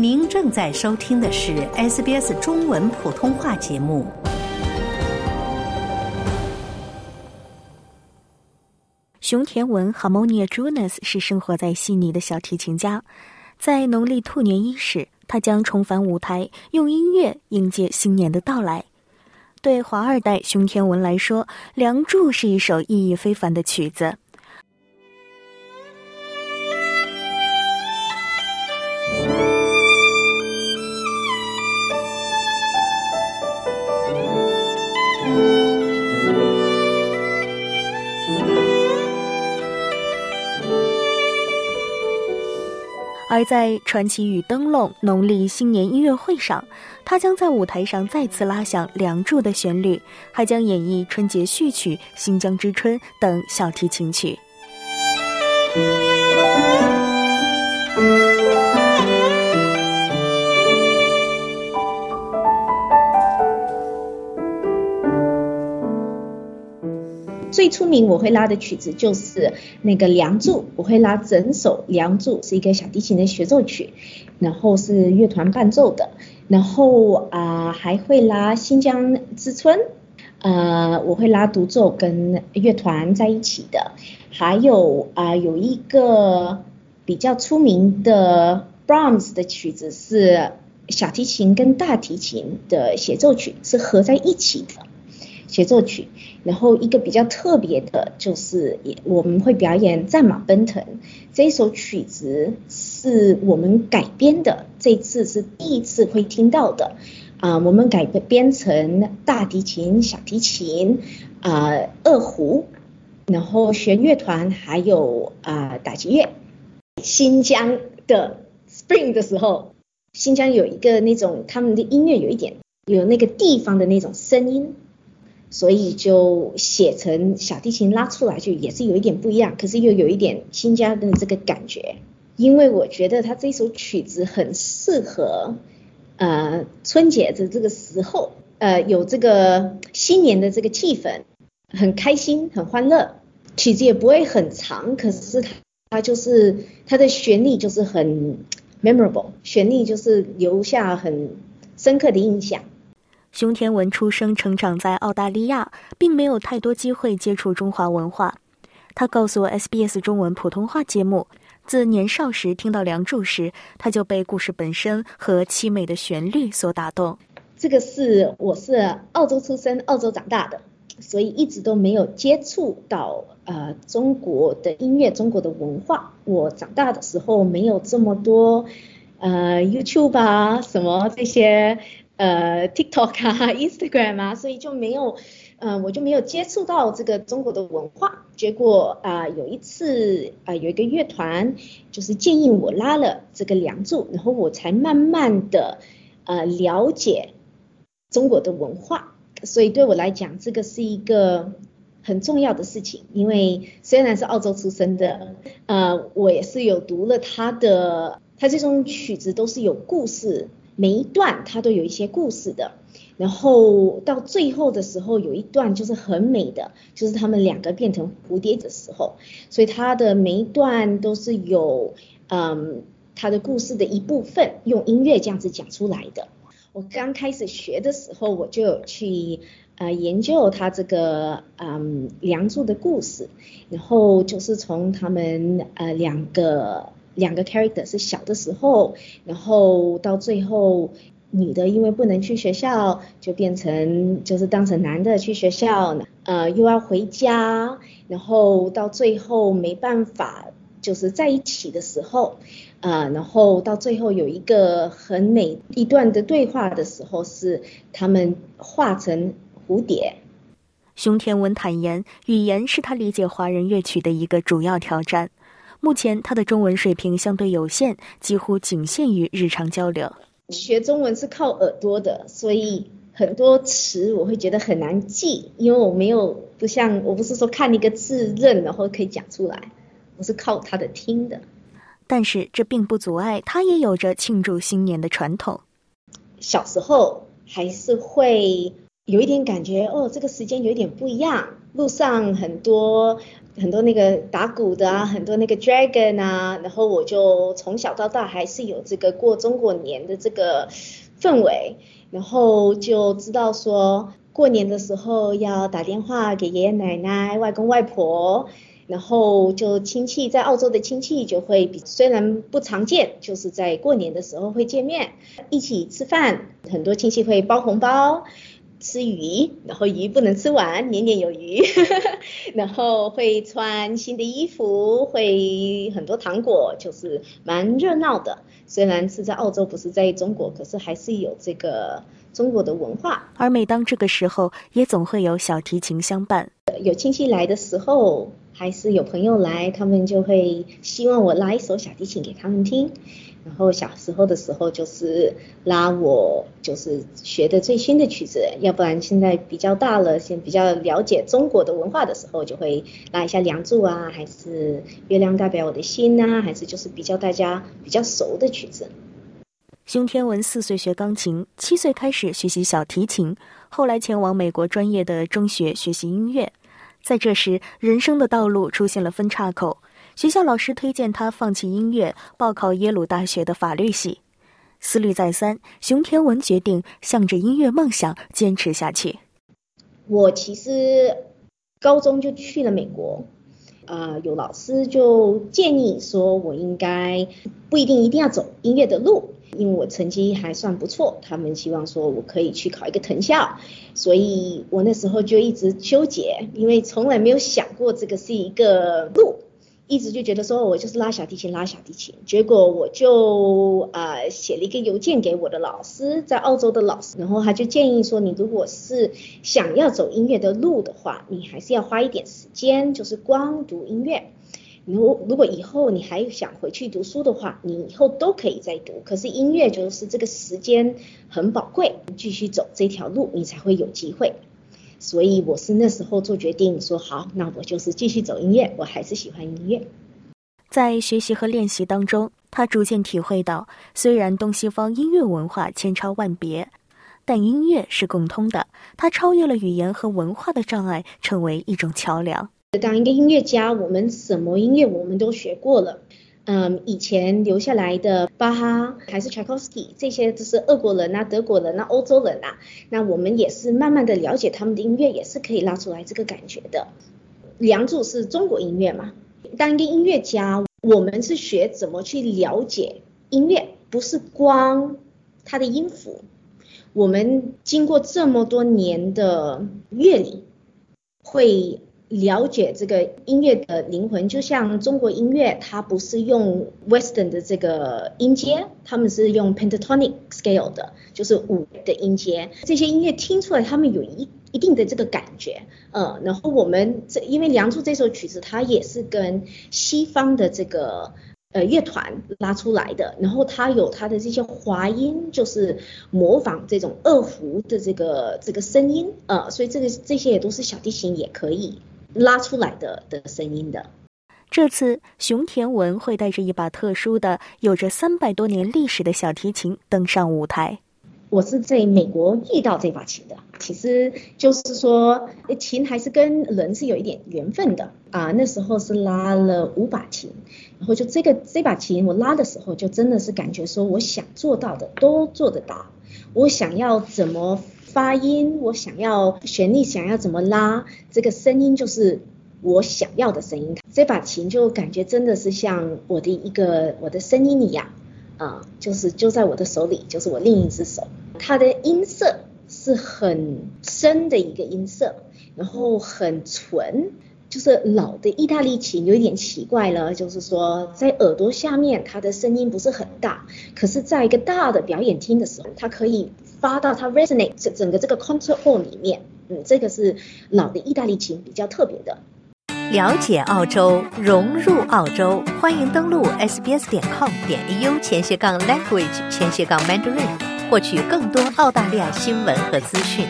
您正在收听的是 SBS 中文普通话节目。熊田文 （Harmonia Jonas） 是生活在悉尼的小提琴家。在农历兔年伊始，他将重返舞台，用音乐迎接新年的到来。对华二代熊田文来说，《梁祝》是一首意义非凡的曲子。而在传奇与灯笼农历新年音乐会上，他将在舞台上再次拉响《梁祝》的旋律，还将演绎春节序曲《新疆之春》等小提琴曲。最出名我会拉的曲子就是那个《梁祝》，我会拉整首《梁祝》，是一个小提琴的协奏曲，然后是乐团伴奏的，然后啊还会拉《新疆之春》，呃我会拉独奏跟乐团在一起的，还有啊有一个比较出名的 Brahms 的曲子是小提琴跟大提琴的协奏曲，是合在一起的。协奏曲，然后一个比较特别的就是，也我们会表演《战马奔腾》这首曲子是我们改编的，这次是第一次会听到的啊，我们改编成大提琴、小提琴啊、二胡，然后弦乐团还有啊打击乐。新疆的 Spring 的时候，新疆有一个那种他们的音乐有一点有那个地方的那种声音。所以就写成小提琴拉出来就也是有一点不一样，可是又有一点新疆的这个感觉。因为我觉得他这首曲子很适合呃春节的这个时候，呃有这个新年的这个气氛，很开心很欢乐。曲子也不会很长，可是它它就是它的旋律就是很 memorable，旋律就是留下很深刻的印象。熊田文出生成长在澳大利亚，并没有太多机会接触中华文化。他告诉 SBS 中文普通话节目，自年少时听到《梁祝》时，他就被故事本身和凄美的旋律所打动。这个是我是澳洲出生、澳洲长大的，所以一直都没有接触到呃中国的音乐、中国的文化。我长大的时候没有这么多呃 YouTube 啊什么这些。呃，TikTok 啊，Instagram 啊，所以就没有，呃，我就没有接触到这个中国的文化。结果啊，有一次啊，有一个乐团就是建议我拉了这个《梁祝》，然后我才慢慢的呃了解中国的文化。所以对我来讲，这个是一个很重要的事情。因为虽然是澳洲出生的，呃，我也是有读了他的，他这种曲子都是有故事。每一段它都有一些故事的，然后到最后的时候有一段就是很美的，就是他们两个变成蝴蝶的时候，所以它的每一段都是有嗯它的故事的一部分，用音乐这样子讲出来的。我刚开始学的时候，我就有去呃研究它这个嗯梁祝的故事，然后就是从他们呃两个。两个 character 是小的时候，然后到最后女的因为不能去学校，就变成就是当成男的去学校，呃又要回家，然后到最后没办法就是在一起的时候，呃然后到最后有一个很美一段的对话的时候，是他们化成蝴蝶。熊天文坦言，语言是他理解华人乐曲的一个主要挑战。目前他的中文水平相对有限，几乎仅限于日常交流。学中文是靠耳朵的，所以很多词我会觉得很难记，因为我没有不像我不是说看一个字认然后可以讲出来，我是靠他的听的。但是这并不阻碍他也有着庆祝新年的传统。小时候还是会有一点感觉，哦，这个时间有点不一样，路上很多。很多那个打鼓的啊，很多那个 dragon 啊，然后我就从小到大还是有这个过中国年的这个氛围，然后就知道说过年的时候要打电话给爷爷奶奶、外公外婆，然后就亲戚在澳洲的亲戚就会比虽然不常见，就是在过年的时候会见面，一起吃饭，很多亲戚会包红包。吃鱼，然后鱼不能吃完，年年有余。然后会穿新的衣服，会很多糖果，就是蛮热闹的。虽然是在澳洲，不是在中国，可是还是有这个中国的文化。而每当这个时候，也总会有小提琴相伴。有亲戚来的时候，还是有朋友来，他们就会希望我拉一首小提琴给他们听。然后小时候的时候就是拉我就是学的最新的曲子，要不然现在比较大了，现比较了解中国的文化的时候，就会拉一下《梁祝》啊，还是《月亮代表我的心》啊，还是就是比较大家比较熟的曲子。熊天文四岁学钢琴，七岁开始学习小提琴，后来前往美国专业的中学学习音乐。在这时，人生的道路出现了分岔口。学校老师推荐他放弃音乐，报考耶鲁大学的法律系。思虑再三，熊天文决定向着音乐梦想坚持下去。我其实高中就去了美国，啊，有老师就建议说，我应该不一定一定要走音乐的路，因为我成绩还算不错，他们希望说我可以去考一个藤校，所以我那时候就一直纠结，因为从来没有想过这个是一个路。一直就觉得说我就是拉小提琴，拉小提琴。结果我就呃写了一个邮件给我的老师，在澳洲的老师，然后他就建议说，你如果是想要走音乐的路的话，你还是要花一点时间，就是光读音乐。如如果以后你还想回去读书的话，你以后都可以再读。可是音乐就是这个时间很宝贵，继续走这条路，你才会有机会。所以我是那时候做决定，说好，那我就是继续走音乐，我还是喜欢音乐。在学习和练习当中，他逐渐体会到，虽然东西方音乐文化千差万别，但音乐是共通的。它超越了语言和文化的障碍，成为一种桥梁。当一个音乐家，我们什么音乐我们都学过了。嗯，以前留下来的巴哈还是柴可夫斯基，这些都是俄国人啊、德国人啊、欧洲人啊。那我们也是慢慢的了解他们的音乐，也是可以拉出来这个感觉的。梁祝是中国音乐嘛？当一个音乐家，我们是学怎么去了解音乐，不是光它的音符。我们经过这么多年的阅历，会。了解这个音乐的灵魂，就像中国音乐，它不是用 Western 的这个音阶，他们是用 pentatonic scale 的，就是五的音阶。这些音乐听出来，他们有一一定的这个感觉，呃，然后我们这因为《梁祝》这首曲子，它也是跟西方的这个。呃，乐团拉出来的，然后它有它的这些滑音，就是模仿这种二胡的这个这个声音，呃，所以这个这些也都是小提琴也可以拉出来的的声音的。这次熊田文会带着一把特殊的、有着三百多年历史的小提琴登上舞台。我是在美国遇到这把琴的，其实就是说琴还是跟人是有一点缘分的啊。那时候是拉了五把琴，然后就这个这把琴我拉的时候，就真的是感觉说我想做到的都做得到。我想要怎么发音，我想要旋律想要怎么拉，这个声音就是我想要的声音。这把琴就感觉真的是像我的一个我的声音一样。啊，就是就在我的手里，就是我另一只手，它的音色是很深的一个音色，然后很纯，就是老的意大利琴有一点奇怪了，就是说在耳朵下面它的声音不是很大，可是在一个大的表演厅的时候，它可以发到它 resonate 整整个这个 concert hall 里面，嗯，这个是老的意大利琴比较特别的。了解澳洲，融入澳洲，欢迎登录 sbs 点 com 点 au 前斜杠 language 前斜杠 mandarin，获取更多澳大利亚新闻和资讯。